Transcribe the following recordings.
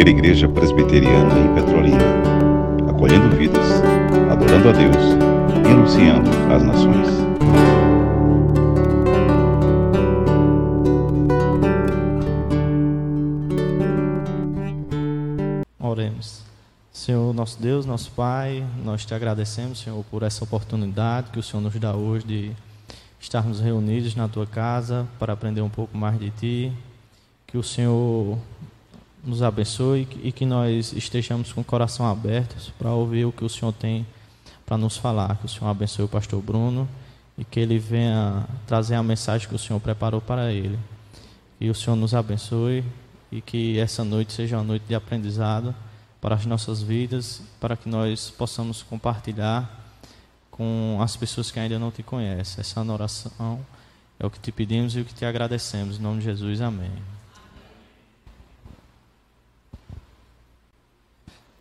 primeira igreja presbiteriana em Petrolina, acolhendo vidas, adorando a Deus e anunciando às nações. Oremos. Senhor, nosso Deus, nosso Pai, nós te agradecemos, Senhor, por essa oportunidade que o Senhor nos dá hoje de estarmos reunidos na tua casa para aprender um pouco mais de ti. Que o Senhor nos abençoe e que nós estejamos com o coração aberto para ouvir o que o Senhor tem para nos falar. Que o Senhor abençoe o pastor Bruno e que ele venha trazer a mensagem que o Senhor preparou para ele. Que o Senhor nos abençoe e que essa noite seja uma noite de aprendizado para as nossas vidas, para que nós possamos compartilhar com as pessoas que ainda não te conhecem. Essa é oração é o que te pedimos e o que te agradecemos. Em nome de Jesus, amém.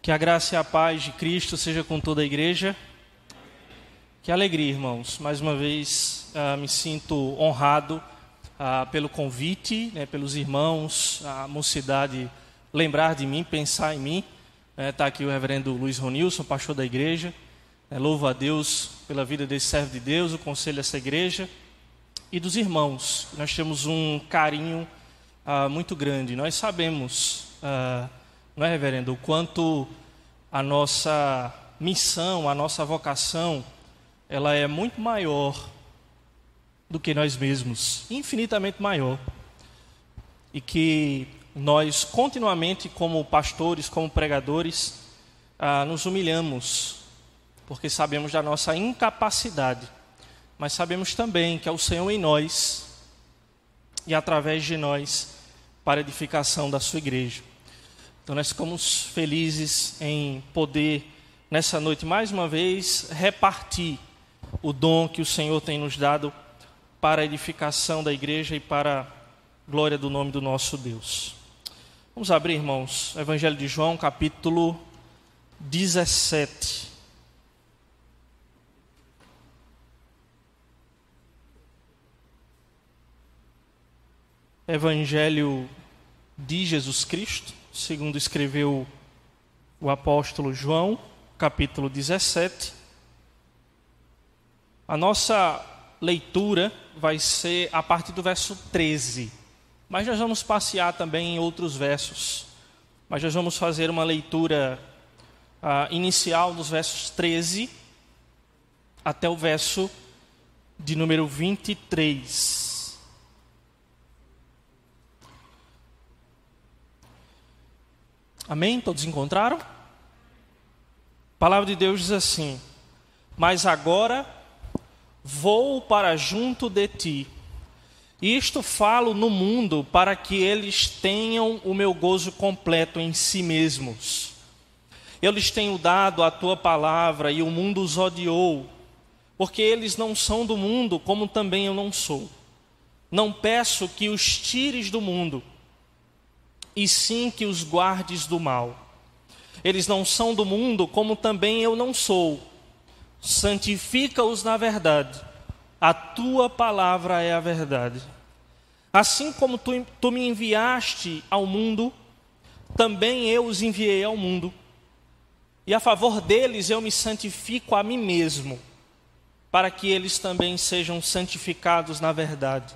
Que a graça e a paz de Cristo seja com toda a igreja. Que alegria, irmãos. Mais uma vez uh, me sinto honrado uh, pelo convite, né, pelos irmãos, a mocidade lembrar de mim, pensar em mim. Está aqui o reverendo Luiz Ronilson, pastor da igreja. É, louvo a Deus pela vida desse servo de Deus, o conselho dessa igreja e dos irmãos. Nós temos um carinho ah, muito grande. Nós sabemos, ah, não é, reverendo, o quanto a nossa missão, a nossa vocação, ela é muito maior do que nós mesmos, infinitamente maior. E que nós continuamente, como pastores, como pregadores, ah, nos humilhamos porque sabemos da nossa incapacidade, mas sabemos também que é o Senhor em nós e através de nós para a edificação da sua igreja. Então nós ficamos felizes em poder nessa noite mais uma vez repartir o dom que o Senhor tem nos dado para a edificação da igreja e para a glória do nome do nosso Deus. Vamos abrir, irmãos, Evangelho de João, capítulo 17. Evangelho de Jesus Cristo, segundo escreveu o apóstolo João, capítulo 17. A nossa leitura vai ser a partir do verso 13, mas nós vamos passear também em outros versos. Mas nós vamos fazer uma leitura uh, inicial dos versos 13 até o verso de número 23. Amém? Todos encontraram? A palavra de Deus diz assim: Mas agora vou para junto de ti. Isto falo no mundo para que eles tenham o meu gozo completo em si mesmos. Eu lhes tenho dado a tua palavra e o mundo os odiou, porque eles não são do mundo, como também eu não sou. Não peço que os tires do mundo, e sim que os guardes do mal. Eles não são do mundo, como também eu não sou. Santifica-os na verdade. A tua palavra é a verdade. Assim como tu, tu me enviaste ao mundo, também eu os enviei ao mundo. E a favor deles eu me santifico a mim mesmo, para que eles também sejam santificados na verdade.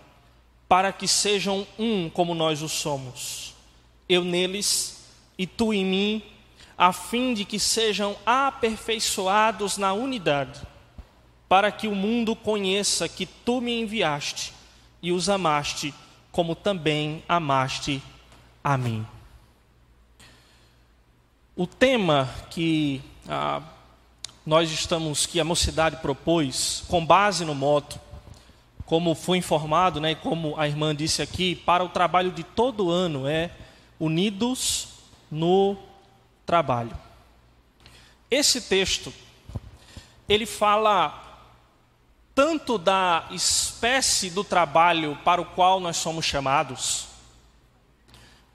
para que sejam um como nós o somos. Eu neles e tu em mim, a fim de que sejam aperfeiçoados na unidade, para que o mundo conheça que tu me enviaste e os amaste, como também amaste a mim. O tema que ah, nós estamos, que a mocidade propôs, com base no moto, como foi informado, né, como a irmã disse aqui, para o trabalho de todo ano é unidos no trabalho. Esse texto, ele fala tanto da espécie do trabalho para o qual nós somos chamados,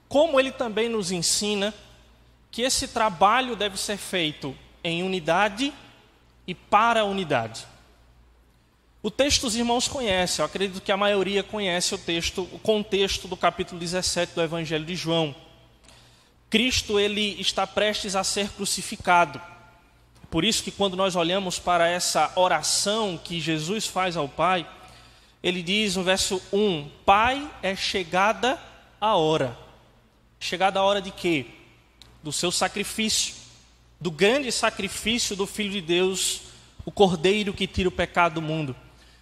como ele também nos ensina que esse trabalho deve ser feito em unidade e para a unidade. O texto os irmãos conhecem, eu acredito que a maioria conhece o texto, o contexto do capítulo 17 do Evangelho de João. Cristo ele está prestes a ser crucificado. Por isso que quando nós olhamos para essa oração que Jesus faz ao Pai, ele diz no verso 1: Pai, é chegada a hora. Chegada a hora de quê? Do seu sacrifício, do grande sacrifício do Filho de Deus, o Cordeiro que tira o pecado do mundo.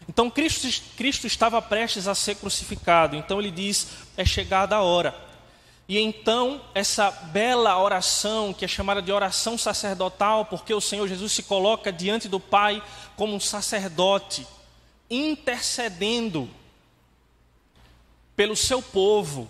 Então Cristo, Cristo estava prestes a ser crucificado, então ele diz: É chegada a hora. E então, essa bela oração, que é chamada de oração sacerdotal, porque o Senhor Jesus se coloca diante do Pai como um sacerdote, intercedendo pelo seu povo,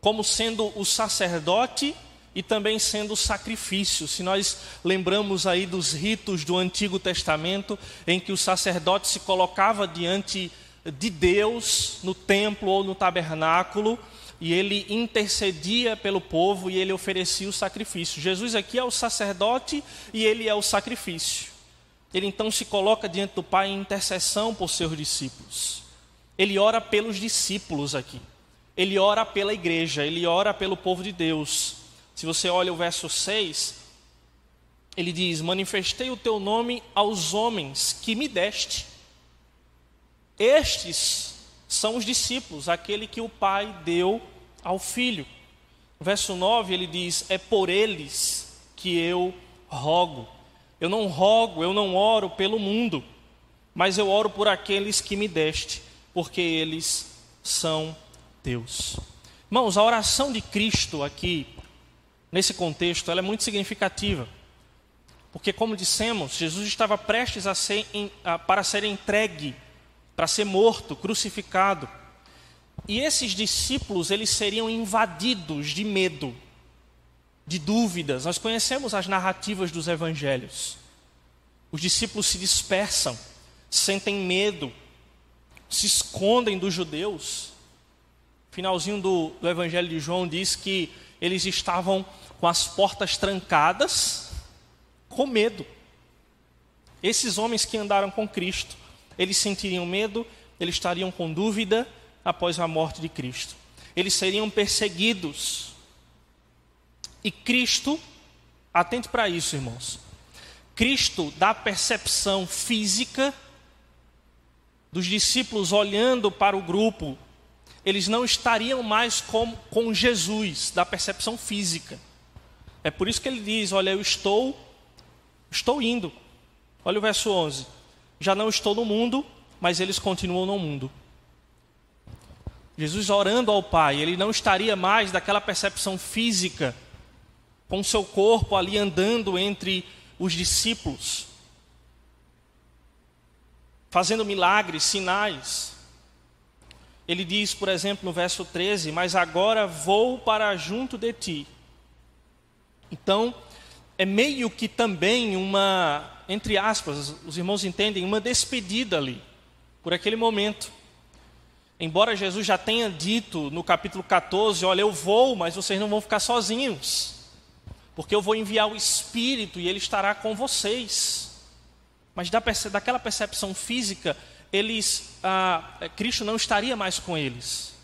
como sendo o sacerdote e também sendo sacrifício. Se nós lembramos aí dos ritos do Antigo Testamento, em que o sacerdote se colocava diante de Deus no templo ou no tabernáculo, e ele intercedia pelo povo e ele oferecia o sacrifício. Jesus aqui é o sacerdote e ele é o sacrifício. Ele então se coloca diante do Pai em intercessão por seus discípulos. Ele ora pelos discípulos aqui. Ele ora pela igreja, ele ora pelo povo de Deus. Se você olha o verso 6, ele diz: Manifestei o teu nome aos homens que me deste. Estes são os discípulos, aquele que o Pai deu ao Filho. Verso 9 ele diz: É por eles que eu rogo. Eu não rogo, eu não oro pelo mundo, mas eu oro por aqueles que me deste, porque eles são Deus. Irmãos, a oração de Cristo aqui, nesse contexto, ela é muito significativa. Porque, como dissemos, Jesus estava prestes a ser, a, para ser entregue para ser morto, crucificado. E esses discípulos, eles seriam invadidos de medo, de dúvidas. Nós conhecemos as narrativas dos evangelhos. Os discípulos se dispersam, sentem medo, se escondem dos judeus. Finalzinho do, do evangelho de João diz que eles estavam com as portas trancadas, com medo. Esses homens que andaram com Cristo eles sentiriam medo, eles estariam com dúvida após a morte de Cristo. Eles seriam perseguidos. E Cristo, atente para isso, irmãos. Cristo dá percepção física dos discípulos olhando para o grupo, eles não estariam mais com, com Jesus, da percepção física. É por isso que ele diz: Olha, eu estou, estou indo. Olha o verso 11 já não estou no mundo, mas eles continuam no mundo. Jesus orando ao Pai, ele não estaria mais daquela percepção física, com seu corpo ali andando entre os discípulos, fazendo milagres, sinais. Ele diz, por exemplo, no verso 13: Mas agora vou para junto de ti. Então, é meio que também uma, entre aspas, os irmãos entendem, uma despedida ali, por aquele momento. Embora Jesus já tenha dito no capítulo 14: Olha, eu vou, mas vocês não vão ficar sozinhos, porque eu vou enviar o Espírito e ele estará com vocês. Mas daquela percepção física, eles, ah, Cristo não estaria mais com eles.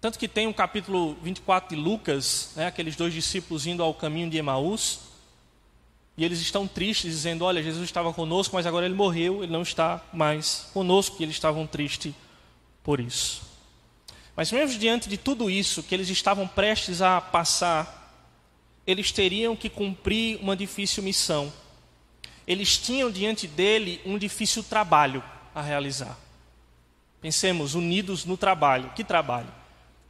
Tanto que tem um capítulo 24 de Lucas, né, aqueles dois discípulos indo ao caminho de Emaús, e eles estão tristes, dizendo: Olha, Jesus estava conosco, mas agora ele morreu, ele não está mais conosco, e eles estavam tristes por isso. Mas mesmo diante de tudo isso que eles estavam prestes a passar, eles teriam que cumprir uma difícil missão. Eles tinham diante dele um difícil trabalho a realizar. Pensemos, unidos no trabalho. Que trabalho?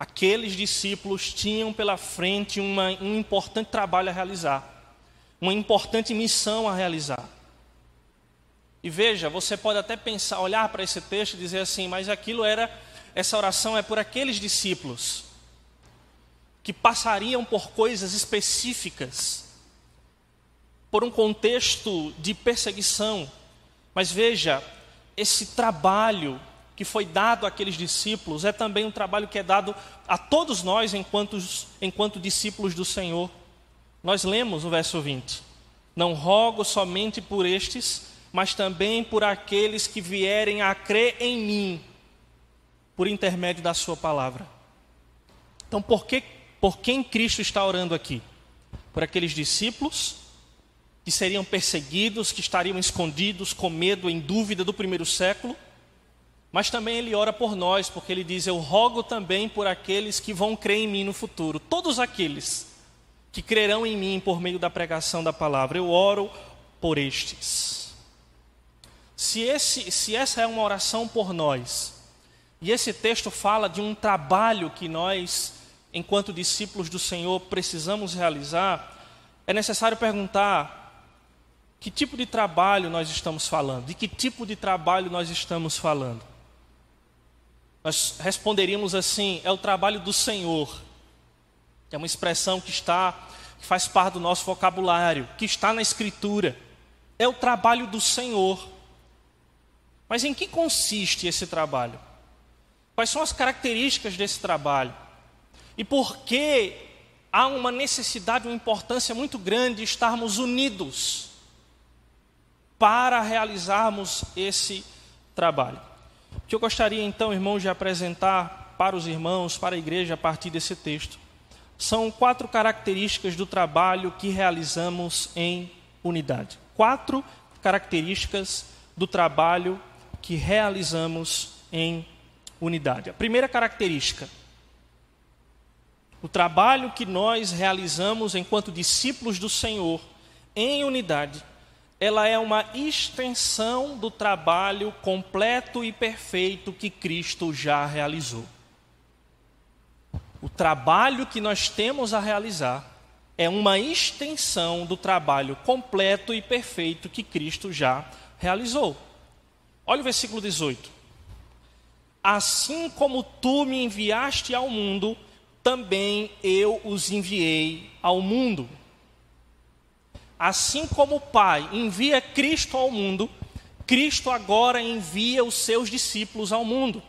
aqueles discípulos tinham pela frente uma, um importante trabalho a realizar, uma importante missão a realizar. E veja, você pode até pensar, olhar para esse texto e dizer assim, mas aquilo era, essa oração é por aqueles discípulos que passariam por coisas específicas, por um contexto de perseguição. Mas veja, esse trabalho que foi dado àqueles discípulos é também um trabalho que é dado a todos nós enquanto, enquanto discípulos do Senhor. Nós lemos o verso 20: Não rogo somente por estes, mas também por aqueles que vierem a crer em mim, por intermédio da Sua palavra. Então, por, que, por quem Cristo está orando aqui? Por aqueles discípulos que seriam perseguidos, que estariam escondidos, com medo, em dúvida do primeiro século mas também ele ora por nós, porque ele diz: Eu rogo também por aqueles que vão crer em mim no futuro. Todos aqueles que crerão em mim por meio da pregação da palavra, eu oro por estes. Se, esse, se essa é uma oração por nós, e esse texto fala de um trabalho que nós, enquanto discípulos do Senhor, precisamos realizar, é necessário perguntar que tipo de trabalho nós estamos falando, de que tipo de trabalho nós estamos falando. Nós responderíamos assim: é o trabalho do Senhor. É uma expressão que está, que faz parte do nosso vocabulário, que está na Escritura. É o trabalho do Senhor. Mas em que consiste esse trabalho? Quais são as características desse trabalho? E por que há uma necessidade, uma importância muito grande de estarmos unidos para realizarmos esse trabalho? que eu gostaria então, irmãos, de apresentar para os irmãos, para a igreja, a partir desse texto. São quatro características do trabalho que realizamos em unidade. Quatro características do trabalho que realizamos em unidade. A primeira característica, o trabalho que nós realizamos enquanto discípulos do Senhor em unidade ela é uma extensão do trabalho completo e perfeito que Cristo já realizou. O trabalho que nós temos a realizar é uma extensão do trabalho completo e perfeito que Cristo já realizou. Olha o versículo 18. Assim como tu me enviaste ao mundo, também eu os enviei ao mundo. Assim como o Pai envia Cristo ao mundo, Cristo agora envia os seus discípulos ao mundo.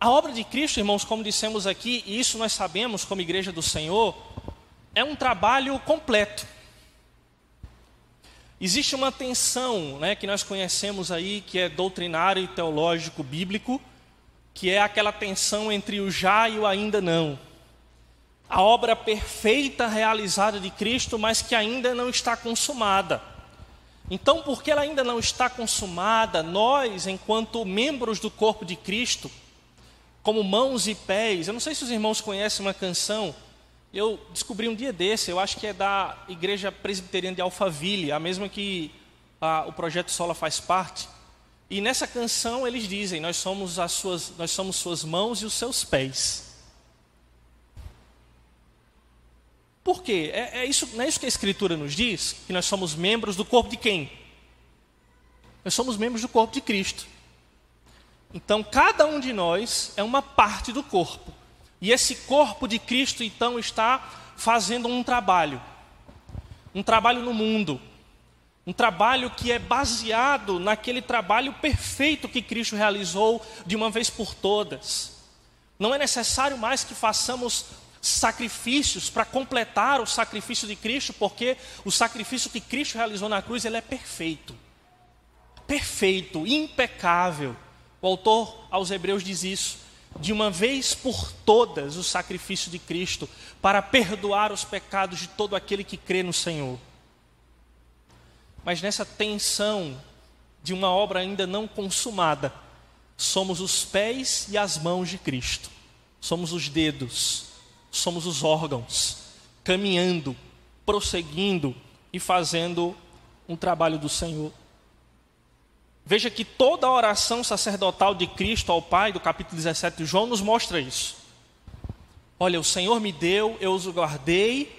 A obra de Cristo, irmãos, como dissemos aqui, e isso nós sabemos como igreja do Senhor, é um trabalho completo. Existe uma tensão né, que nós conhecemos aí, que é doutrinário e teológico bíblico, que é aquela tensão entre o já e o ainda não a obra perfeita realizada de Cristo, mas que ainda não está consumada. Então, porque ela ainda não está consumada, nós, enquanto membros do corpo de Cristo, como mãos e pés, eu não sei se os irmãos conhecem uma canção, eu descobri um dia desse, eu acho que é da Igreja Presbiteriana de Alphaville, a mesma que a, o Projeto Sola faz parte. E nessa canção eles dizem: Nós somos, as suas, nós somos suas mãos e os seus pés. Por quê? É, é isso, não é isso que a Escritura nos diz? Que nós somos membros do corpo de quem? Nós somos membros do corpo de Cristo. Então, cada um de nós é uma parte do corpo. E esse corpo de Cristo, então, está fazendo um trabalho. Um trabalho no mundo. Um trabalho que é baseado naquele trabalho perfeito que Cristo realizou de uma vez por todas. Não é necessário mais que façamos sacrifícios para completar o sacrifício de Cristo, porque o sacrifício que Cristo realizou na cruz, ele é perfeito. Perfeito, impecável. O autor aos Hebreus diz isso. De uma vez por todas, o sacrifício de Cristo para perdoar os pecados de todo aquele que crê no Senhor. Mas nessa tensão de uma obra ainda não consumada, somos os pés e as mãos de Cristo, somos os dedos, somos os órgãos, caminhando, prosseguindo e fazendo um trabalho do Senhor. Veja que toda a oração sacerdotal de Cristo ao Pai, do capítulo 17 de João, nos mostra isso. Olha, o Senhor me deu, eu os guardei,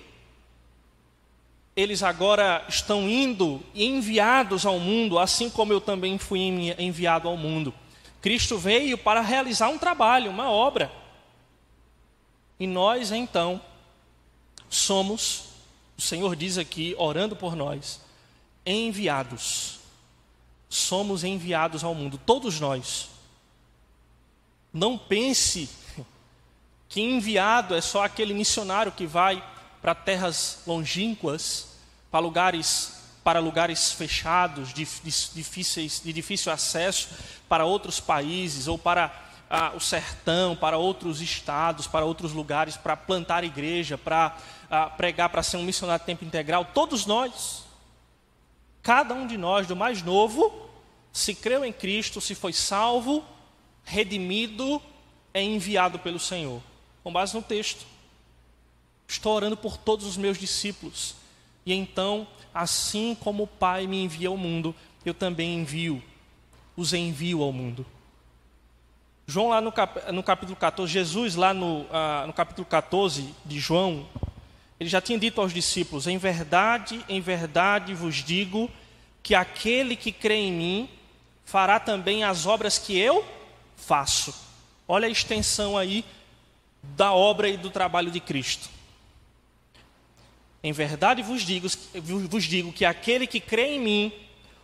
eles agora estão indo e enviados ao mundo, assim como eu também fui enviado ao mundo. Cristo veio para realizar um trabalho, uma obra. E nós, então, somos O Senhor diz aqui, orando por nós, enviados. Somos enviados ao mundo, todos nós. Não pense que enviado é só aquele missionário que vai para terras longínquas, para lugares para lugares fechados, difíceis, de difícil acesso, para outros países ou para ah, o sertão, para outros estados, para outros lugares, para plantar igreja, para ah, pregar, para ser um missionário de tempo integral. Todos nós, cada um de nós, do mais novo, se creu em Cristo, se foi salvo, redimido, é enviado pelo Senhor. Com base no texto. Estou orando por todos os meus discípulos. E então, assim como o Pai me envia ao mundo, eu também envio, os envio ao mundo. João, lá no, cap, no capítulo 14, Jesus, lá no, ah, no capítulo 14 de João, ele já tinha dito aos discípulos: Em verdade, em verdade vos digo que aquele que crê em mim fará também as obras que eu faço. Olha a extensão aí da obra e do trabalho de Cristo. Em verdade vos digo, vos digo que aquele que crê em mim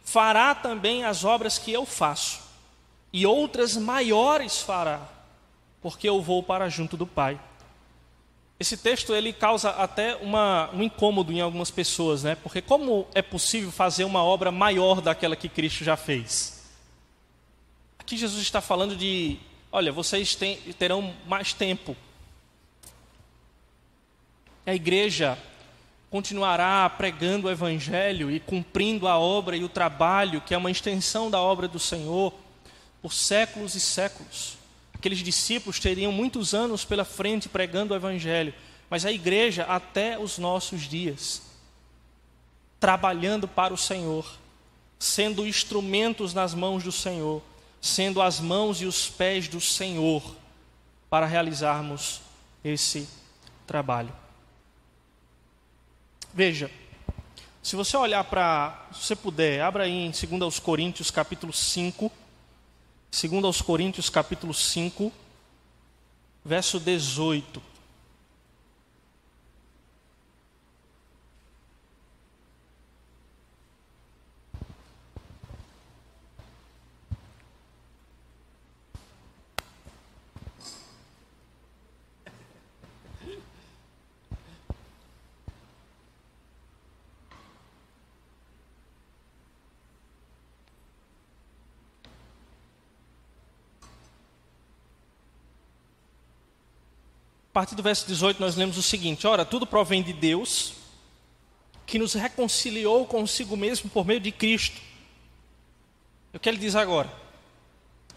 fará também as obras que eu faço, e outras maiores fará, porque eu vou para junto do Pai. Esse texto ele causa até uma, um incômodo em algumas pessoas, né? Porque como é possível fazer uma obra maior daquela que Cristo já fez? Aqui Jesus está falando de, olha, vocês tem, terão mais tempo. A igreja continuará pregando o evangelho e cumprindo a obra e o trabalho, que é uma extensão da obra do Senhor, por séculos e séculos. Aqueles discípulos teriam muitos anos pela frente pregando o Evangelho, mas a igreja até os nossos dias, trabalhando para o Senhor, sendo instrumentos nas mãos do Senhor, sendo as mãos e os pés do Senhor para realizarmos esse trabalho. Veja, se você olhar para, se você puder, abra aí em 2 Coríntios capítulo 5, Segundo aos Coríntios capítulo 5, verso 18. Partir do verso 18, nós lemos o seguinte: Ora, tudo provém de Deus, que nos reconciliou consigo mesmo por meio de Cristo. O que ele diz agora?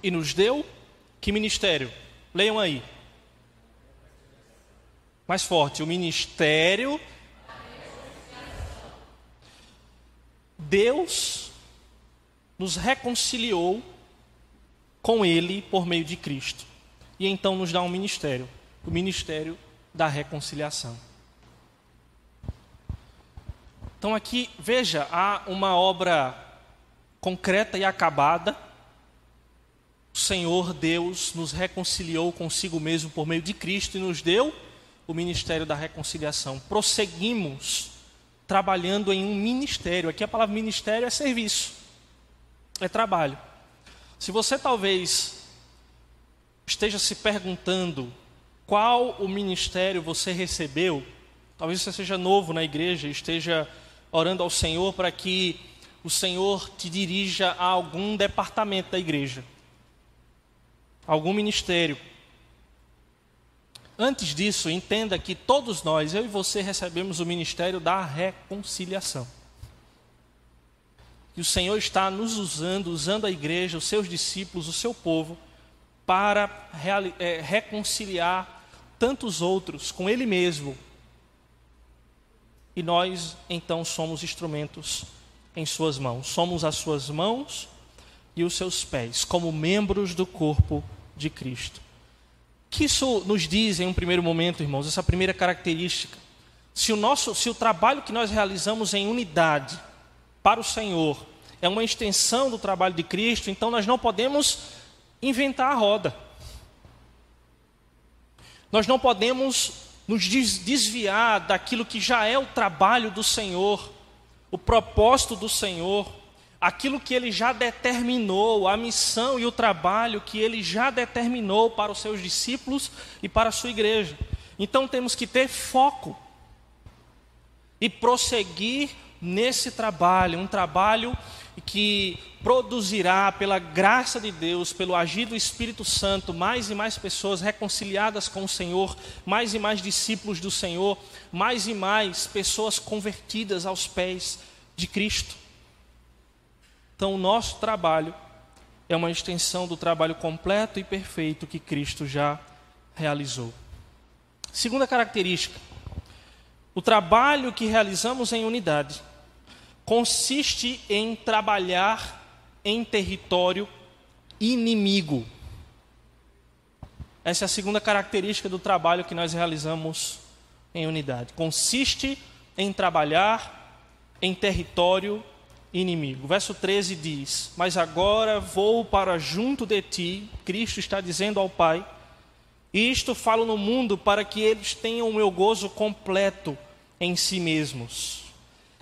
E nos deu que ministério? Leiam aí. Mais forte, o ministério. Deus nos reconciliou com Ele por meio de Cristo. E então nos dá um ministério o ministério da reconciliação. Então aqui, veja, há uma obra concreta e acabada. O Senhor Deus nos reconciliou consigo mesmo por meio de Cristo e nos deu o ministério da reconciliação. Prosseguimos trabalhando em um ministério. Aqui a palavra ministério é serviço, é trabalho. Se você talvez esteja se perguntando qual o ministério você recebeu. Talvez você seja novo na igreja, esteja orando ao Senhor para que o Senhor te dirija a algum departamento da igreja, algum ministério. Antes disso, entenda que todos nós, eu e você, recebemos o ministério da reconciliação. E o Senhor está nos usando, usando a igreja, os seus discípulos, o seu povo, para é, reconciliar tantos outros com Ele mesmo. E nós então somos instrumentos em Suas mãos. Somos as Suas mãos e os seus pés, como membros do corpo de Cristo. Que isso nos diz em um primeiro momento, irmãos? Essa primeira característica. Se o, nosso, se o trabalho que nós realizamos em unidade para o Senhor é uma extensão do trabalho de Cristo, então nós não podemos inventar a roda. Nós não podemos nos desviar daquilo que já é o trabalho do Senhor, o propósito do Senhor, aquilo que ele já determinou, a missão e o trabalho que ele já determinou para os seus discípulos e para a sua igreja. Então temos que ter foco e prosseguir nesse trabalho, um trabalho que produzirá, pela graça de Deus, pelo agir do Espírito Santo, mais e mais pessoas reconciliadas com o Senhor, mais e mais discípulos do Senhor, mais e mais pessoas convertidas aos pés de Cristo. Então, o nosso trabalho é uma extensão do trabalho completo e perfeito que Cristo já realizou. Segunda característica: o trabalho que realizamos em unidade consiste em trabalhar em território inimigo. Essa é a segunda característica do trabalho que nós realizamos em unidade. Consiste em trabalhar em território inimigo. Verso 13 diz: Mas agora vou para junto de ti, Cristo está dizendo ao Pai, isto falo no mundo para que eles tenham o meu gozo completo em si mesmos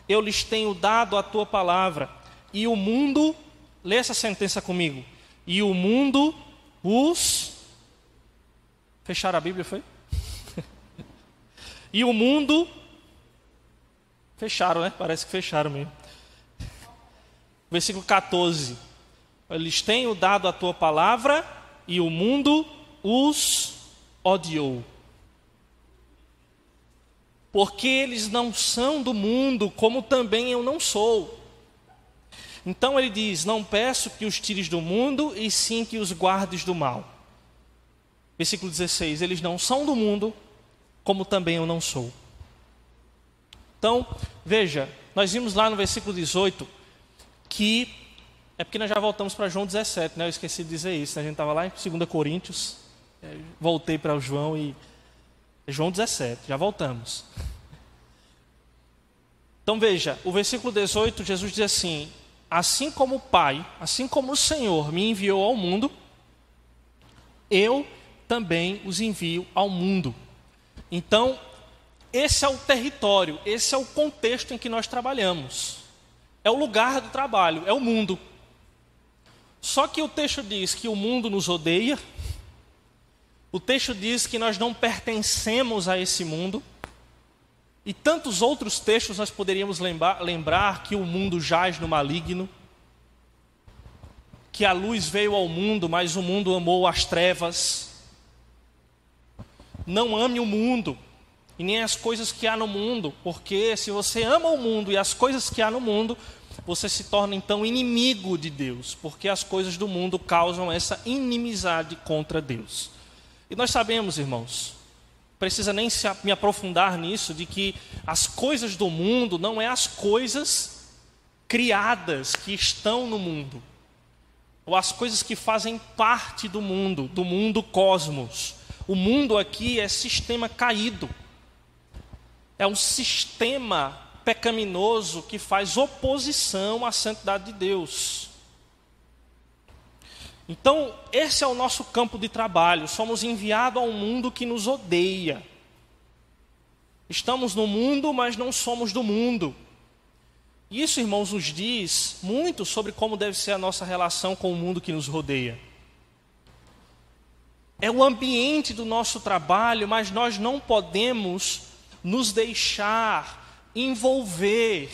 eu lhes tenho dado a tua palavra, e o mundo, lê essa sentença comigo, e o mundo os. Fecharam a Bíblia, foi? e o mundo. Fecharam, né? Parece que fecharam mesmo. Versículo 14. Eles tenho dado a tua palavra, e o mundo os odiou porque eles não são do mundo, como também eu não sou. Então ele diz: Não peço que os tires do mundo, e sim que os guardes do mal. Versículo 16: Eles não são do mundo, como também eu não sou. Então, veja, nós vimos lá no versículo 18 que. É porque nós já voltamos para João 17, né? Eu esqueci de dizer isso. Né? A gente estava lá em 2 Coríntios, é, voltei para o João e João 17, já voltamos. Então veja, o versículo 18, Jesus diz assim: Assim como o Pai, assim como o Senhor me enviou ao mundo, eu também os envio ao mundo. Então, esse é o território, esse é o contexto em que nós trabalhamos. É o lugar do trabalho, é o mundo. Só que o texto diz que o mundo nos odeia, o texto diz que nós não pertencemos a esse mundo. E tantos outros textos nós poderíamos lembrar, lembrar que o mundo jaz no maligno, que a luz veio ao mundo, mas o mundo amou as trevas. Não ame o mundo e nem as coisas que há no mundo, porque se você ama o mundo e as coisas que há no mundo, você se torna então inimigo de Deus, porque as coisas do mundo causam essa inimizade contra Deus. E nós sabemos, irmãos, precisa nem se, me aprofundar nisso, de que as coisas do mundo não é as coisas criadas que estão no mundo, ou as coisas que fazem parte do mundo, do mundo cosmos. O mundo aqui é sistema caído, é um sistema pecaminoso que faz oposição à santidade de Deus. Então, esse é o nosso campo de trabalho. Somos enviados a um mundo que nos odeia. Estamos no mundo, mas não somos do mundo. Isso, irmãos, nos diz muito sobre como deve ser a nossa relação com o mundo que nos rodeia. É o ambiente do nosso trabalho, mas nós não podemos nos deixar envolver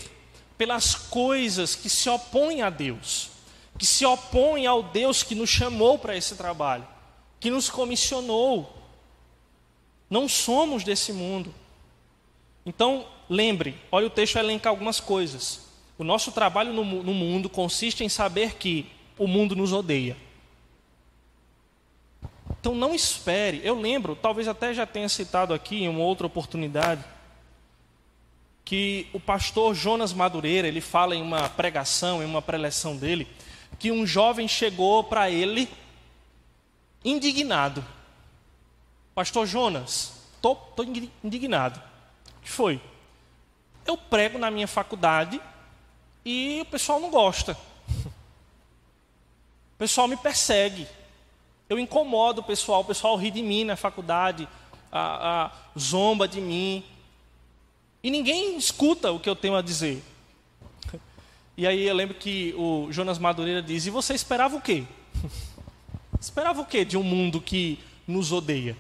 pelas coisas que se opõem a Deus que se opõe ao Deus que nos chamou para esse trabalho, que nos comissionou. Não somos desse mundo. Então, lembre, olha o texto elenca algumas coisas. O nosso trabalho no, no mundo consiste em saber que o mundo nos odeia. Então não espere. Eu lembro, talvez até já tenha citado aqui em uma outra oportunidade, que o pastor Jonas Madureira, ele fala em uma pregação, em uma preleção dele, que um jovem chegou para ele indignado. Pastor Jonas, estou indignado. O que foi? Eu prego na minha faculdade e o pessoal não gosta. O pessoal me persegue. Eu incomodo o pessoal, o pessoal ri de mim na faculdade. a, a, zomba de mim. E ninguém escuta o que eu tenho a dizer. E aí eu lembro que o Jonas Madureira diz: E você esperava o quê? esperava o quê de um mundo que nos odeia?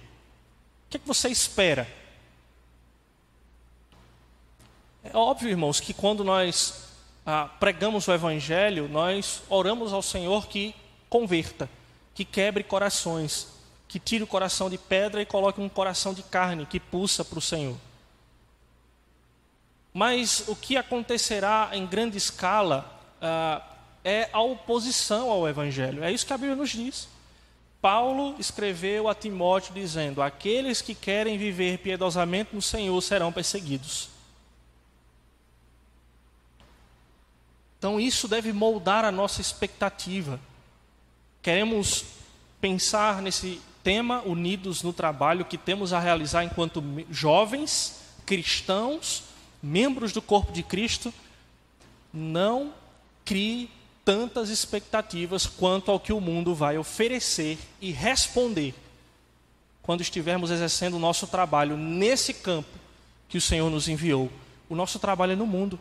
O que, é que você espera? É óbvio, irmãos, que quando nós ah, pregamos o Evangelho, nós oramos ao Senhor que converta, que quebre corações, que tire o coração de pedra e coloque um coração de carne que pulsa para o Senhor. Mas o que acontecerá em grande escala ah, é a oposição ao Evangelho. É isso que a Bíblia nos diz. Paulo escreveu a Timóteo dizendo: Aqueles que querem viver piedosamente no Senhor serão perseguidos. Então isso deve moldar a nossa expectativa. Queremos pensar nesse tema unidos no trabalho que temos a realizar enquanto jovens cristãos membros do corpo de Cristo, não crie tantas expectativas quanto ao que o mundo vai oferecer e responder quando estivermos exercendo o nosso trabalho nesse campo que o Senhor nos enviou. O nosso trabalho é no mundo.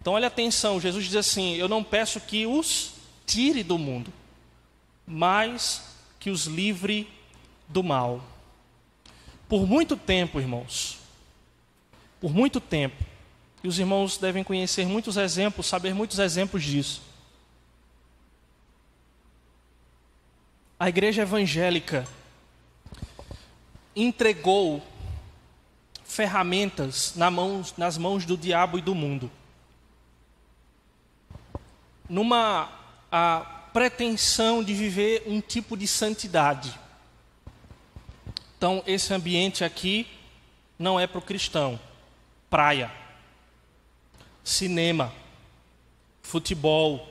Então, olha atenção: Jesus diz assim: Eu não peço que os tire do mundo, mas que os livre do mal. Por muito tempo, irmãos, por muito tempo. E os irmãos devem conhecer muitos exemplos, saber muitos exemplos disso. A igreja evangélica entregou ferramentas nas mãos do diabo e do mundo. Numa pretensão de viver um tipo de santidade. Então, esse ambiente aqui não é para o cristão praia, cinema, futebol,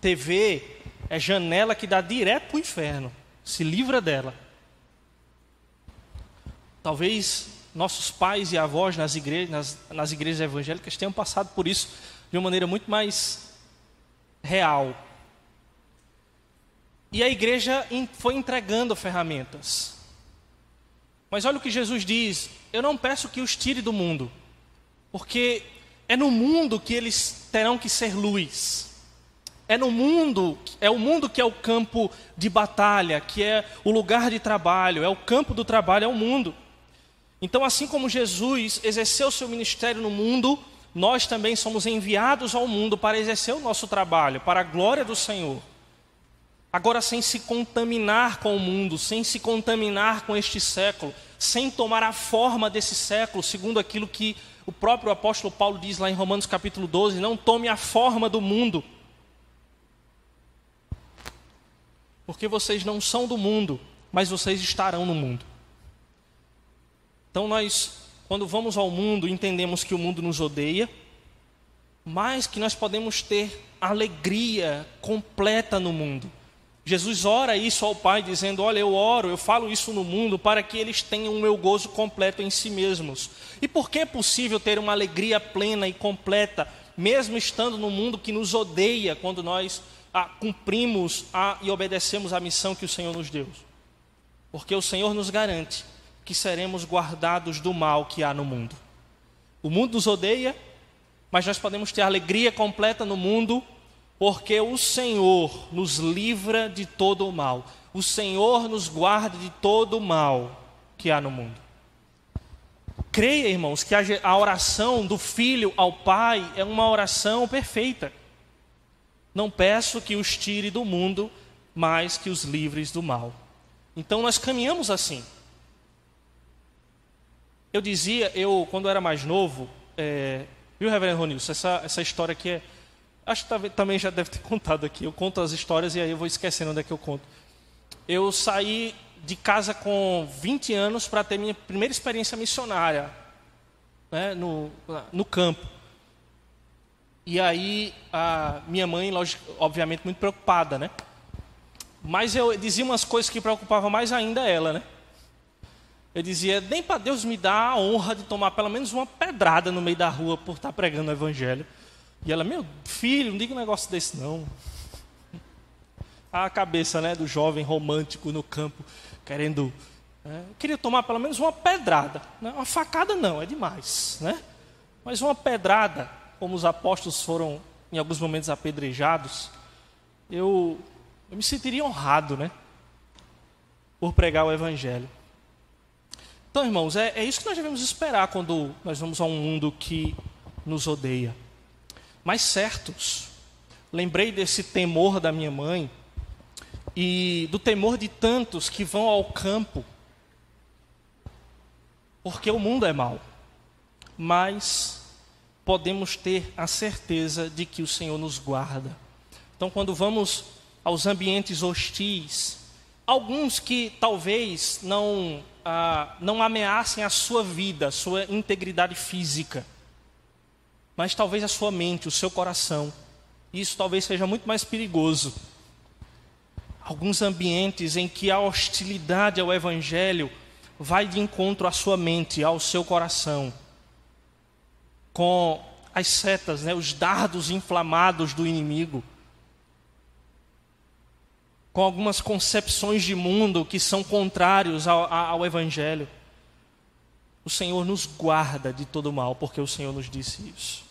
TV é janela que dá direto para o inferno. Se livra dela. Talvez nossos pais e avós nas igrejas, nas, nas igrejas evangélicas tenham passado por isso de uma maneira muito mais real. E a igreja foi entregando ferramentas. Mas olha o que Jesus diz: Eu não peço que os tire do mundo, porque é no mundo que eles terão que ser luz. É no mundo, é o mundo que é o campo de batalha, que é o lugar de trabalho, é o campo do trabalho, é o mundo. Então, assim como Jesus exerceu seu ministério no mundo, nós também somos enviados ao mundo para exercer o nosso trabalho, para a glória do Senhor. Agora, sem se contaminar com o mundo, sem se contaminar com este século, sem tomar a forma desse século, segundo aquilo que o próprio apóstolo Paulo diz lá em Romanos capítulo 12: não tome a forma do mundo. Porque vocês não são do mundo, mas vocês estarão no mundo. Então, nós, quando vamos ao mundo, entendemos que o mundo nos odeia, mas que nós podemos ter alegria completa no mundo Jesus ora isso ao Pai, dizendo: Olha, eu oro, eu falo isso no mundo para que eles tenham o meu gozo completo em si mesmos. E por que é possível ter uma alegria plena e completa, mesmo estando no mundo que nos odeia, quando nós cumprimos ah, e obedecemos a missão que o Senhor nos deu? Porque o Senhor nos garante que seremos guardados do mal que há no mundo. O mundo nos odeia, mas nós podemos ter alegria completa no mundo porque o Senhor nos livra de todo o mal. O Senhor nos guarda de todo o mal que há no mundo. Creia, irmãos, que a oração do filho ao pai é uma oração perfeita. Não peço que os tire do mundo, mas que os livres do mal. Então nós caminhamos assim. Eu dizia, eu quando era mais novo, é, viu, Reverendo Ronilson, essa, essa história aqui é, Acho que também já deve ter contado aqui. Eu conto as histórias e aí eu vou esquecendo onde é que eu conto. Eu saí de casa com 20 anos para ter minha primeira experiência missionária né, no, no campo. E aí a minha mãe, obviamente, muito preocupada, né? Mas eu dizia umas coisas que preocupavam mais ainda ela, né? Eu dizia, nem para Deus me dar a honra de tomar pelo menos uma pedrada no meio da rua por estar pregando o evangelho. E ela, meu filho, não diga um negócio desse não. a cabeça né, do jovem romântico no campo, querendo. É, queria tomar pelo menos uma pedrada. Né? Uma facada não, é demais. Né? Mas uma pedrada, como os apóstolos foram em alguns momentos apedrejados, eu, eu me sentiria honrado né? por pregar o Evangelho. Então, irmãos, é, é isso que nós devemos esperar quando nós vamos a um mundo que nos odeia. Mas certos, lembrei desse temor da minha mãe e do temor de tantos que vão ao campo, porque o mundo é mau. Mas podemos ter a certeza de que o Senhor nos guarda. Então, quando vamos aos ambientes hostis, alguns que talvez não, ah, não ameacem a sua vida, a sua integridade física, mas talvez a sua mente, o seu coração. Isso talvez seja muito mais perigoso. Alguns ambientes em que a hostilidade ao Evangelho vai de encontro à sua mente, ao seu coração, com as setas, né, os dardos inflamados do inimigo, com algumas concepções de mundo que são contrários ao, ao Evangelho. O Senhor nos guarda de todo mal, porque o Senhor nos disse isso.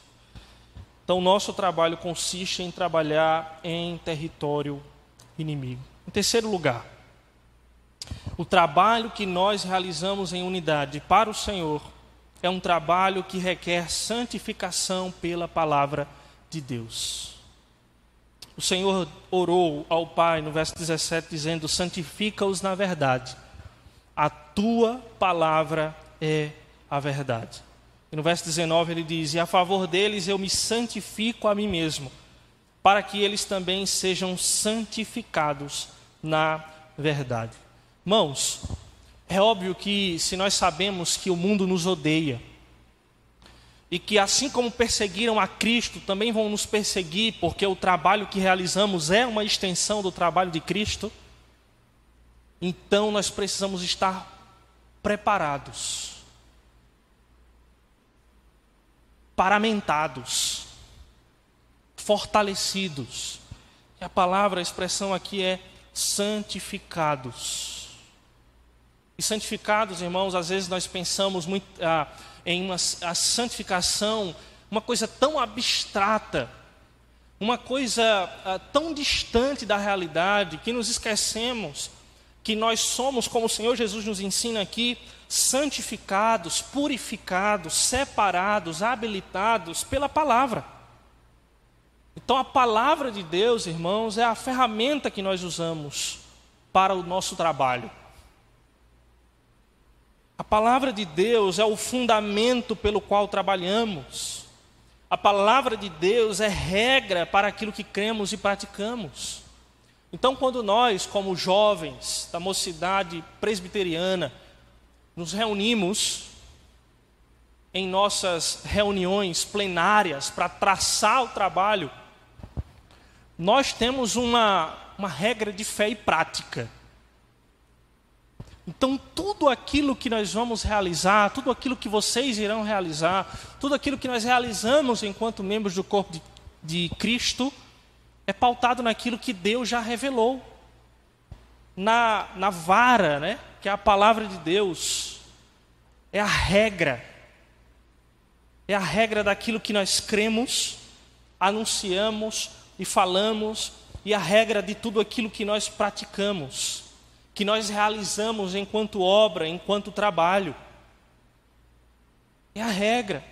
Então, nosso trabalho consiste em trabalhar em território inimigo. Em terceiro lugar, o trabalho que nós realizamos em unidade para o Senhor é um trabalho que requer santificação pela palavra de Deus. O Senhor orou ao Pai no verso 17, dizendo: Santifica-os na verdade, a tua palavra é a verdade. E no verso 19 ele diz: E a favor deles eu me santifico a mim mesmo, para que eles também sejam santificados na verdade. Mãos, é óbvio que se nós sabemos que o mundo nos odeia, e que assim como perseguiram a Cristo, também vão nos perseguir, porque o trabalho que realizamos é uma extensão do trabalho de Cristo, então nós precisamos estar preparados paramentados, fortalecidos. E a palavra, a expressão aqui é santificados. E santificados, irmãos, às vezes nós pensamos muito ah, em uma, a santificação, uma coisa tão abstrata, uma coisa ah, tão distante da realidade, que nos esquecemos que nós somos, como o Senhor Jesus nos ensina aqui, santificados, purificados, separados, habilitados pela palavra. Então, a palavra de Deus, irmãos, é a ferramenta que nós usamos para o nosso trabalho. A palavra de Deus é o fundamento pelo qual trabalhamos. A palavra de Deus é regra para aquilo que cremos e praticamos. Então, quando nós, como jovens da mocidade presbiteriana, nos reunimos em nossas reuniões plenárias para traçar o trabalho, nós temos uma, uma regra de fé e prática. Então, tudo aquilo que nós vamos realizar, tudo aquilo que vocês irão realizar, tudo aquilo que nós realizamos enquanto membros do corpo de, de Cristo, é pautado naquilo que Deus já revelou, na, na vara, né? Que é a palavra de Deus, é a regra, é a regra daquilo que nós cremos, anunciamos e falamos, e a regra de tudo aquilo que nós praticamos, que nós realizamos enquanto obra, enquanto trabalho. É a regra.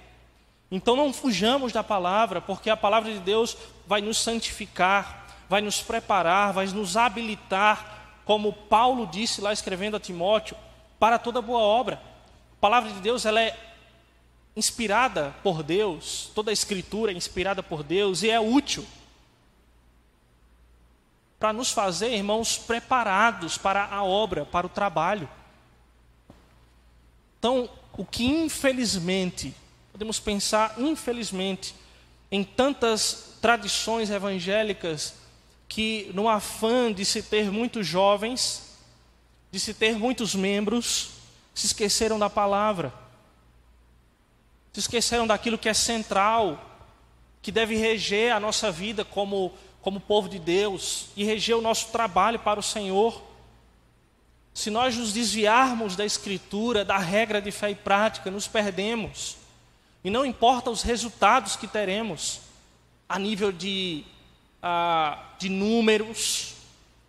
Então não fujamos da palavra, porque a palavra de Deus vai nos santificar, vai nos preparar, vai nos habilitar, como Paulo disse lá escrevendo a Timóteo, para toda boa obra. A palavra de Deus ela é inspirada por Deus, toda a escritura é inspirada por Deus e é útil para nos fazer, irmãos, preparados para a obra, para o trabalho. Então, o que infelizmente, podemos pensar, infelizmente, em tantas tradições evangélicas que, no afã de se ter muitos jovens, de se ter muitos membros, se esqueceram da palavra, se esqueceram daquilo que é central, que deve reger a nossa vida como, como povo de Deus e reger o nosso trabalho para o Senhor. Se nós nos desviarmos da Escritura, da regra de fé e prática, nos perdemos. E não importa os resultados que teremos, a nível de, uh, de números,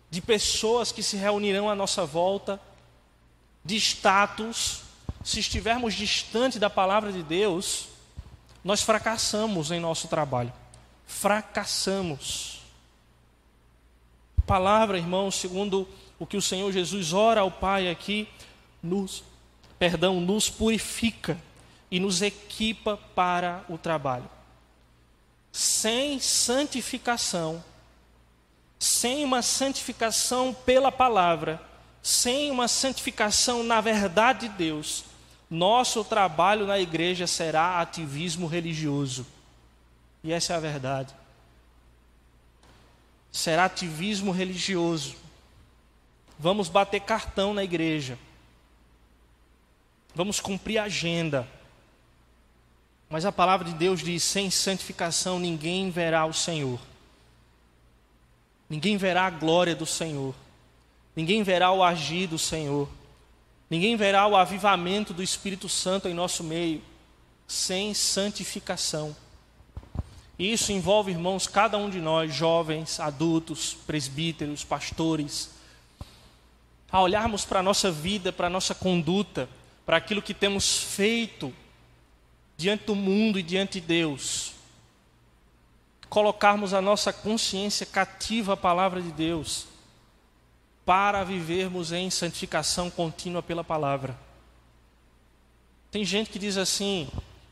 de pessoas que se reunirão à nossa volta, de status, se estivermos distante da palavra de Deus, nós fracassamos em nosso trabalho. Fracassamos. Palavra, irmãos, segundo o que o Senhor Jesus ora ao Pai aqui, nos, perdão, nos purifica e nos equipa para o trabalho. Sem santificação, sem uma santificação pela palavra, sem uma santificação na verdade de Deus, nosso trabalho na igreja será ativismo religioso. E essa é a verdade. Será ativismo religioso. Vamos bater cartão na igreja. Vamos cumprir a agenda. Mas a palavra de Deus diz: sem santificação ninguém verá o Senhor. Ninguém verá a glória do Senhor. Ninguém verá o agir do Senhor. Ninguém verá o avivamento do Espírito Santo em nosso meio sem santificação. E isso envolve, irmãos, cada um de nós, jovens, adultos, presbíteros, pastores, a olharmos para a nossa vida, para a nossa conduta, para aquilo que temos feito diante do mundo e diante de Deus, colocarmos a nossa consciência cativa à palavra de Deus, para vivermos em santificação contínua pela palavra. Tem gente que diz assim,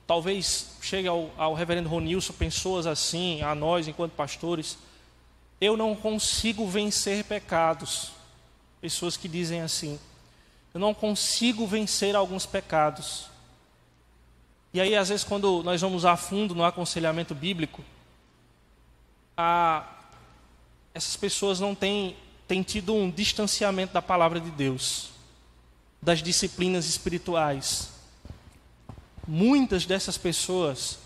talvez chegue ao, ao reverendo Ronilson pessoas assim, a nós enquanto pastores, eu não consigo vencer pecados. Pessoas que dizem assim: eu não consigo vencer alguns pecados. E aí, às vezes, quando nós vamos a fundo no aconselhamento bíblico, a, essas pessoas não têm, têm tido um distanciamento da palavra de Deus, das disciplinas espirituais. Muitas dessas pessoas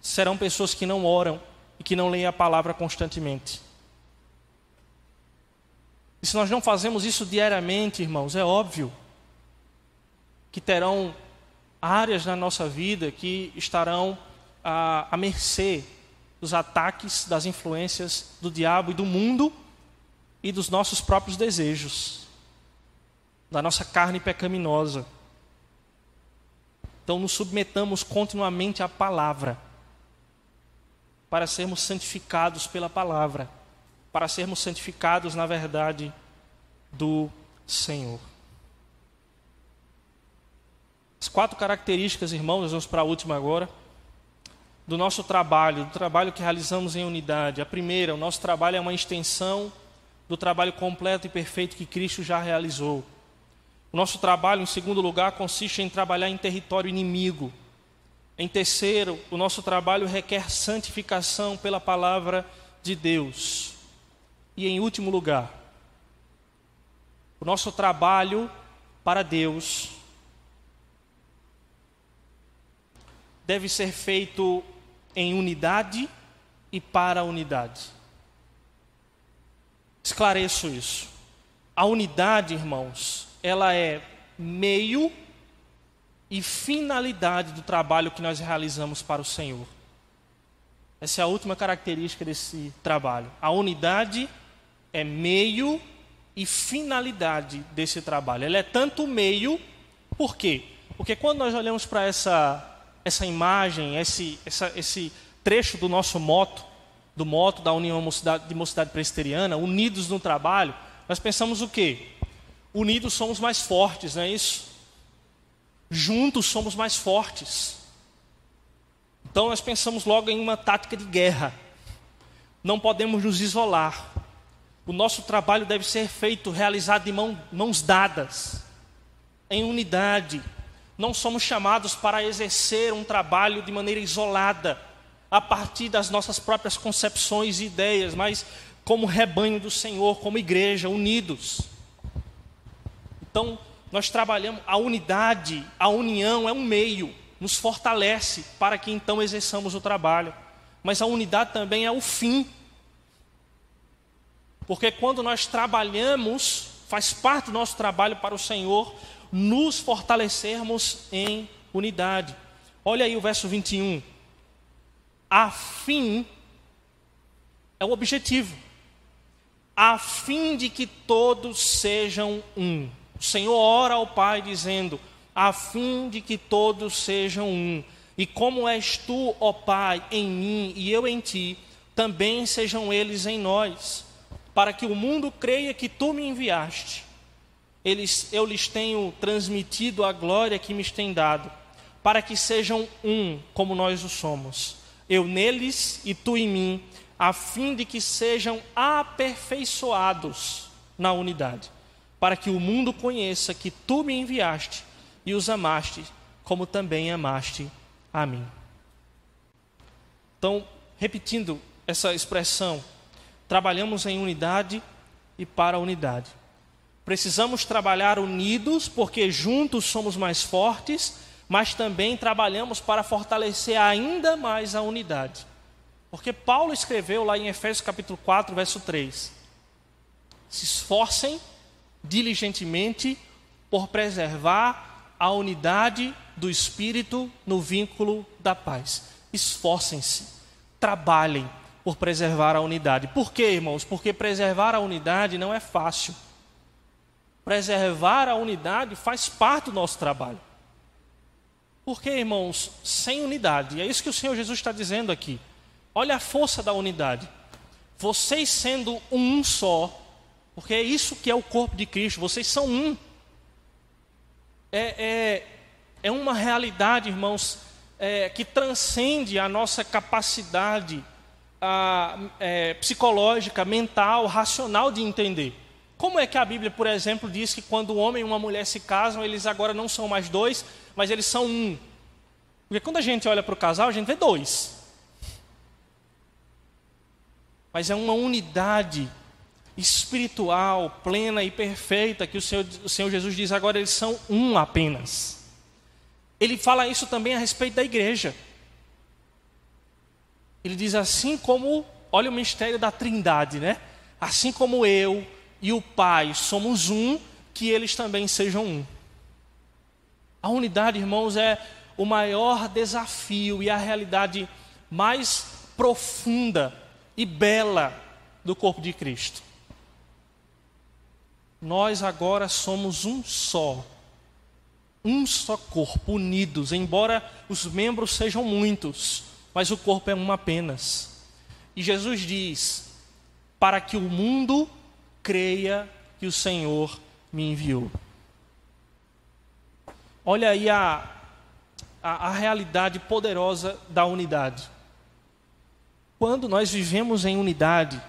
serão pessoas que não oram e que não leem a palavra constantemente. E se nós não fazemos isso diariamente, irmãos, é óbvio que terão áreas na nossa vida que estarão à, à mercê dos ataques, das influências do diabo e do mundo e dos nossos próprios desejos, da nossa carne pecaminosa. Então, nos submetamos continuamente à palavra, para sermos santificados pela palavra para sermos santificados na verdade do Senhor. As quatro características, irmãos, vamos para a última agora, do nosso trabalho, do trabalho que realizamos em unidade. A primeira, o nosso trabalho é uma extensão do trabalho completo e perfeito que Cristo já realizou. O nosso trabalho, em segundo lugar, consiste em trabalhar em território inimigo. Em terceiro, o nosso trabalho requer santificação pela palavra de Deus. E em último lugar, o nosso trabalho para Deus deve ser feito em unidade e para a unidade. Esclareço isso. A unidade, irmãos, ela é meio e finalidade do trabalho que nós realizamos para o Senhor. Essa é a última característica desse trabalho. A unidade é meio e finalidade desse trabalho. Ele é tanto meio, por quê? Porque quando nós olhamos para essa, essa imagem, esse, essa, esse trecho do nosso moto, do moto da União de Mocidade Presbiteriana, unidos no trabalho, nós pensamos o quê? Unidos somos mais fortes, não é isso? Juntos somos mais fortes. Então nós pensamos logo em uma tática de guerra. Não podemos nos isolar. O nosso trabalho deve ser feito, realizado de mão, mãos dadas, em unidade. Não somos chamados para exercer um trabalho de maneira isolada, a partir das nossas próprias concepções e ideias, mas como rebanho do Senhor, como igreja, unidos. Então, nós trabalhamos, a unidade, a união é um meio, nos fortalece para que então exerçamos o trabalho. Mas a unidade também é o fim Porque quando nós trabalhamos, faz parte do nosso trabalho para o Senhor nos fortalecermos em unidade. Olha aí o verso 21. A fim é o objetivo. A fim de que todos sejam um. O Senhor ora ao Pai dizendo: a fim de que todos sejam um. E como és tu, ó Pai, em mim e eu em ti, também sejam eles em nós, para que o mundo creia que tu me enviaste. Eles, eu lhes tenho transmitido a glória que me tem dado, para que sejam um, como nós o somos. Eu neles e tu em mim, a fim de que sejam aperfeiçoados na unidade, para que o mundo conheça que tu me enviaste e os amaste, como também amaste a mim. Então, repetindo essa expressão, trabalhamos em unidade e para a unidade. Precisamos trabalhar unidos, porque juntos somos mais fortes, mas também trabalhamos para fortalecer ainda mais a unidade. Porque Paulo escreveu lá em Efésios capítulo 4, verso 3: Se esforcem diligentemente por preservar a unidade do espírito no vínculo da paz. Esforcem-se, trabalhem por preservar a unidade. Por quê, irmãos? Porque preservar a unidade não é fácil. Preservar a unidade faz parte do nosso trabalho. Porque, irmãos, sem unidade, é isso que o Senhor Jesus está dizendo aqui. Olha a força da unidade. Vocês sendo um só, porque é isso que é o corpo de Cristo, vocês são um é, é, é uma realidade, irmãos, é, que transcende a nossa capacidade a, é, psicológica, mental, racional de entender. Como é que a Bíblia, por exemplo, diz que quando o homem e uma mulher se casam, eles agora não são mais dois, mas eles são um? Porque quando a gente olha para o casal, a gente vê dois. Mas é uma unidade espiritual, plena e perfeita que o Senhor, o Senhor Jesus diz agora, eles são um apenas. Ele fala isso também a respeito da igreja. Ele diz assim como, olha o mistério da trindade, né? Assim como eu e o Pai somos um, que eles também sejam um. A unidade, irmãos, é o maior desafio e a realidade mais profunda e bela do corpo de Cristo nós agora somos um só, um só corpo, unidos, embora os membros sejam muitos, mas o corpo é um apenas. E Jesus diz: para que o mundo creia que o Senhor me enviou. Olha aí a, a, a realidade poderosa da unidade. Quando nós vivemos em unidade,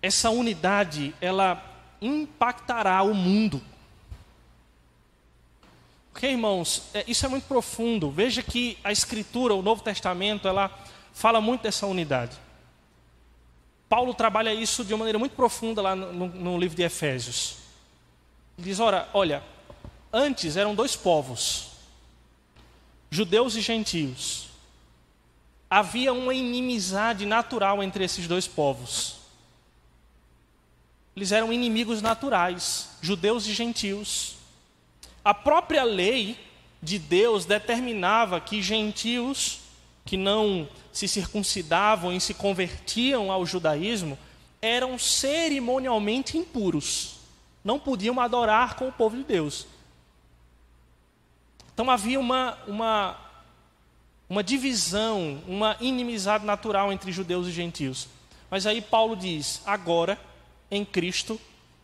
essa unidade, ela impactará o mundo. Ok, irmãos, é, isso é muito profundo. Veja que a Escritura, o Novo Testamento, ela fala muito dessa unidade. Paulo trabalha isso de uma maneira muito profunda lá no, no, livro de Efésios. Ele diz: ora, olha, antes eram dois povos, judeus e gentios. Havia uma inimizade natural entre esses dois povos. Eles eram inimigos naturais, judeus e gentios. A própria lei de Deus determinava que gentios que não se circuncidavam e se convertiam ao judaísmo eram cerimonialmente impuros. Não podiam adorar com o povo de Deus. Então havia uma, uma, uma divisão, uma inimizade natural entre judeus e gentios. Mas aí Paulo diz: agora em Cristo,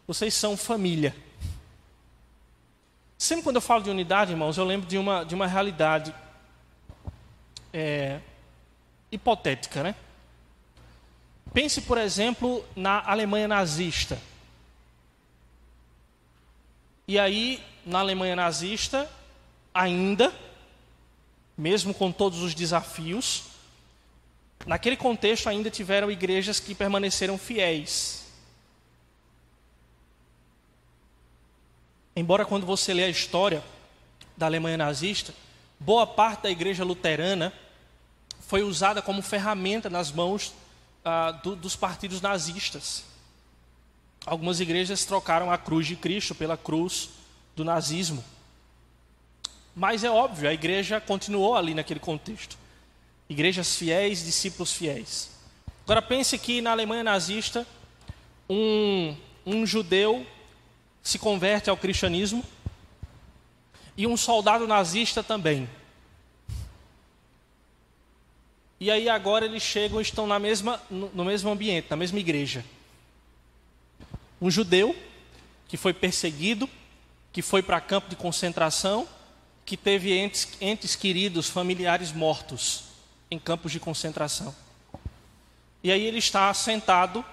vocês são família. Sempre quando eu falo de unidade, irmãos, eu lembro de uma, de uma realidade é, hipotética, né? Pense, por exemplo, na Alemanha nazista. E aí, na Alemanha nazista, ainda, mesmo com todos os desafios, naquele contexto ainda tiveram igrejas que permaneceram fiéis Embora quando você lê a história da Alemanha nazista, boa parte da igreja luterana foi usada como ferramenta nas mãos ah, do, dos partidos nazistas. Algumas igrejas trocaram a cruz de Cristo pela cruz do nazismo. Mas é óbvio, a igreja continuou ali naquele contexto. Igrejas fiéis, discípulos fiéis. Agora pense que na Alemanha nazista, um, um judeu se converte ao cristianismo e um soldado nazista também. E aí agora eles chegam e estão na mesma, no, mesmo ambiente, na mesma igreja. Um judeu que foi perseguido, que foi para campo de concentração, que teve entes, entes queridos, familiares mortos em campos de concentração. E aí ele está sentado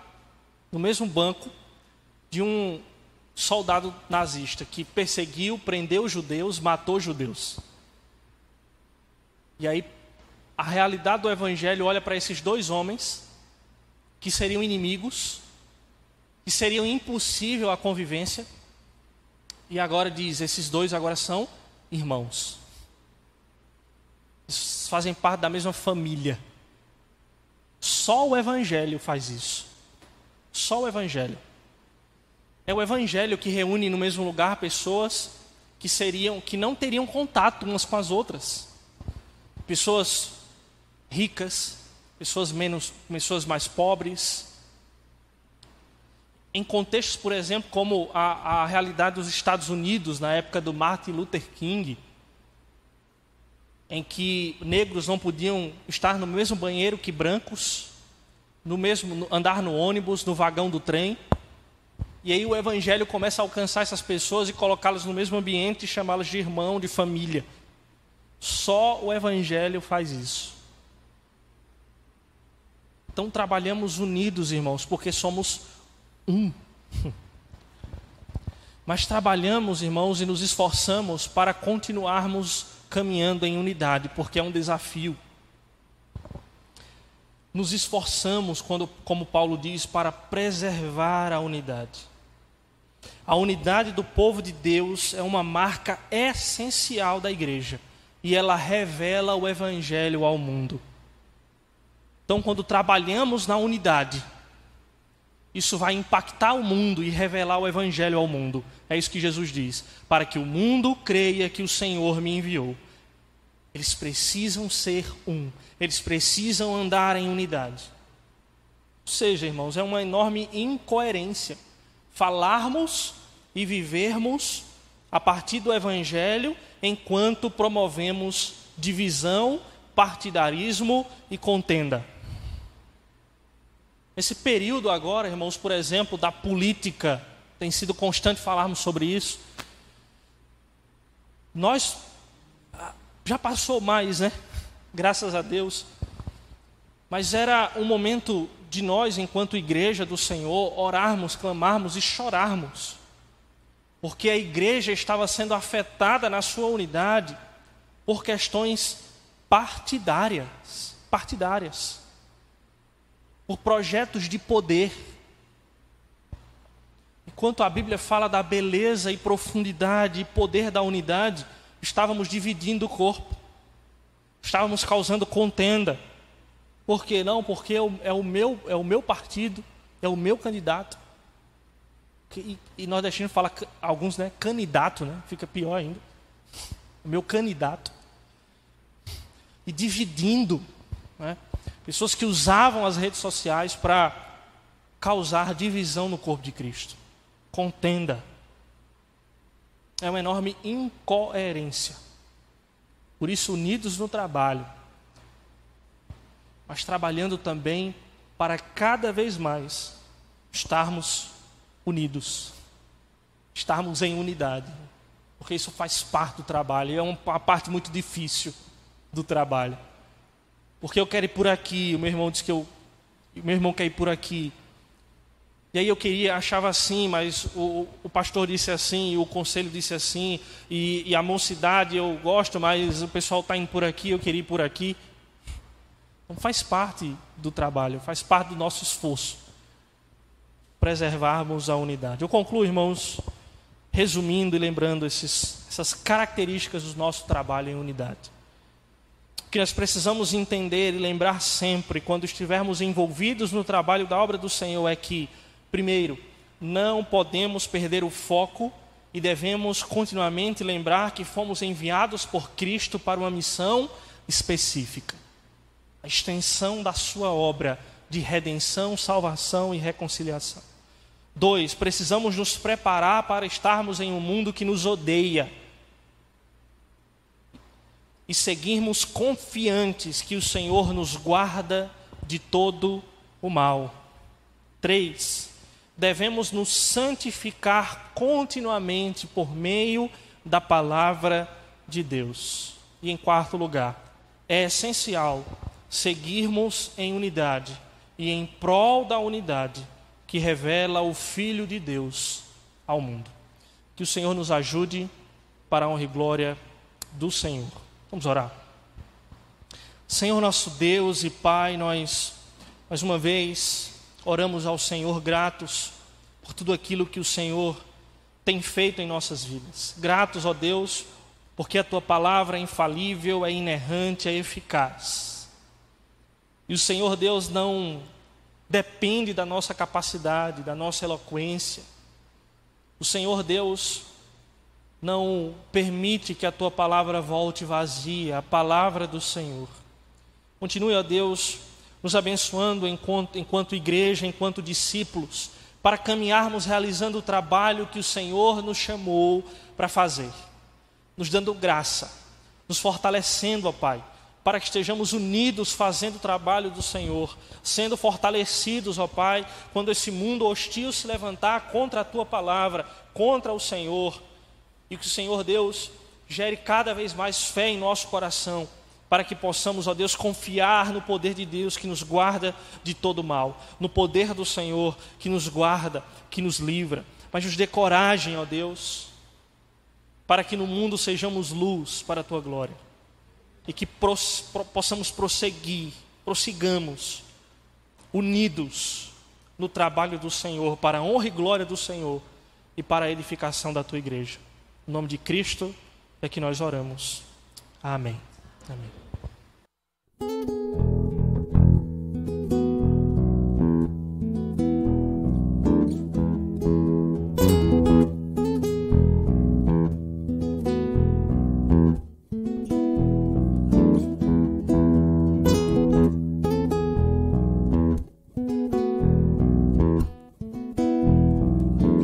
no mesmo banco de um soldado nazista que perseguiu, prendeu judeus, matou judeus. E aí a realidade do evangelho olha para esses dois homens que seriam inimigos, que seriam impossível a convivência, e agora diz: esses dois agora são irmãos. Eles fazem parte da mesma família. Só o evangelho faz isso. Só o evangelho. É o evangelho que reúne no mesmo lugar pessoas que seriam que não teriam contato umas com as outras. Pessoas ricas, pessoas menos, pessoas mais pobres. Em contextos, por exemplo, como a, a realidade dos Estados Unidos na época do Martin Luther King, em que negros não podiam estar no mesmo banheiro que brancos, no mesmo andar no ônibus, no vagão do trem. E aí o evangelho começa a alcançar essas pessoas e colocá-las no mesmo ambiente e chamá-las de irmão, de família. Só o evangelho faz isso. Então trabalhamos unidos, irmãos, porque somos um. Mas trabalhamos, irmãos, e nos esforçamos para continuarmos caminhando em unidade, porque é um desafio. Nos esforçamos, quando, como Paulo diz, para preservar a unidade. A unidade do povo de Deus é uma marca essencial da igreja e ela revela o evangelho ao mundo. Então, quando trabalhamos na unidade, isso vai impactar o mundo e revelar o evangelho ao mundo. É isso que Jesus diz: para que o mundo creia que o Senhor me enviou. Eles precisam ser um, eles precisam andar em unidade. Ou seja, irmãos, é uma enorme incoerência falarmos e vivermos a partir do evangelho enquanto promovemos divisão, partidarismo e contenda. Esse período agora, irmãos, por exemplo, da política, tem sido constante falarmos sobre isso. Nós ah, já passou mais, né? Graças a Deus. Mas era um momento de nós, enquanto igreja do Senhor, orarmos, clamarmos e chorarmos. Porque a igreja estava sendo afetada na sua unidade por questões partidárias, partidárias por projetos de poder. Enquanto a Bíblia fala da beleza e profundidade e poder da unidade, estávamos dividindo o corpo, estávamos causando contenda. Por que não? Porque é o, é o, meu, é o meu partido, é o meu candidato. E, e nordestino fala, alguns, né? Candidato, né? Fica pior ainda. O meu candidato. E dividindo, né? Pessoas que usavam as redes sociais para causar divisão no corpo de Cristo. Contenda. É uma enorme incoerência. Por isso, unidos no trabalho, mas trabalhando também para cada vez mais estarmos unidos, estarmos em unidade, porque isso faz parte do trabalho, é uma parte muito difícil do trabalho porque eu quero ir por aqui, o meu irmão disse que eu, o meu irmão quer ir por aqui. E aí eu queria, achava assim, mas o, o pastor disse assim, o conselho disse assim, e, e a mocidade eu gosto, mas o pessoal está indo por aqui, eu queria ir por aqui. Então faz parte do trabalho, faz parte do nosso esforço preservarmos a unidade. Eu concluo, irmãos, resumindo e lembrando esses, essas características do nosso trabalho em unidade que nós precisamos entender e lembrar sempre, quando estivermos envolvidos no trabalho da obra do Senhor, é que, primeiro, não podemos perder o foco e devemos continuamente lembrar que fomos enviados por Cristo para uma missão específica a extensão da sua obra de redenção, salvação e reconciliação. Dois, precisamos nos preparar para estarmos em um mundo que nos odeia e seguirmos confiantes que o Senhor nos guarda de todo o mal. Três, devemos nos santificar continuamente por meio da palavra de Deus. E em quarto lugar, é essencial seguirmos em unidade e em prol da unidade que revela o Filho de Deus ao mundo. Que o Senhor nos ajude para a honra e glória do Senhor. Vamos orar. Senhor nosso Deus e Pai, nós mais uma vez oramos ao Senhor gratos por tudo aquilo que o Senhor tem feito em nossas vidas. Gratos, ó Deus, porque a tua palavra é infalível, é inerrante, é eficaz. E o Senhor Deus não depende da nossa capacidade, da nossa eloquência. O Senhor Deus não permite que a tua palavra volte vazia, a palavra do Senhor. Continue, ó Deus, nos abençoando enquanto, enquanto igreja, enquanto discípulos, para caminharmos realizando o trabalho que o Senhor nos chamou para fazer, nos dando graça, nos fortalecendo, ó Pai, para que estejamos unidos fazendo o trabalho do Senhor, sendo fortalecidos, ó Pai, quando esse mundo hostil se levantar contra a tua palavra, contra o Senhor e que o Senhor Deus gere cada vez mais fé em nosso coração, para que possamos, ó Deus, confiar no poder de Deus que nos guarda de todo mal, no poder do Senhor que nos guarda, que nos livra. Mas nos dê coragem, ó Deus, para que no mundo sejamos luz para a tua glória e que pros, pro, possamos prosseguir, prossigamos, unidos no trabalho do Senhor, para a honra e glória do Senhor e para a edificação da tua igreja. Em nome de Cristo é que nós oramos. Amém. Amém.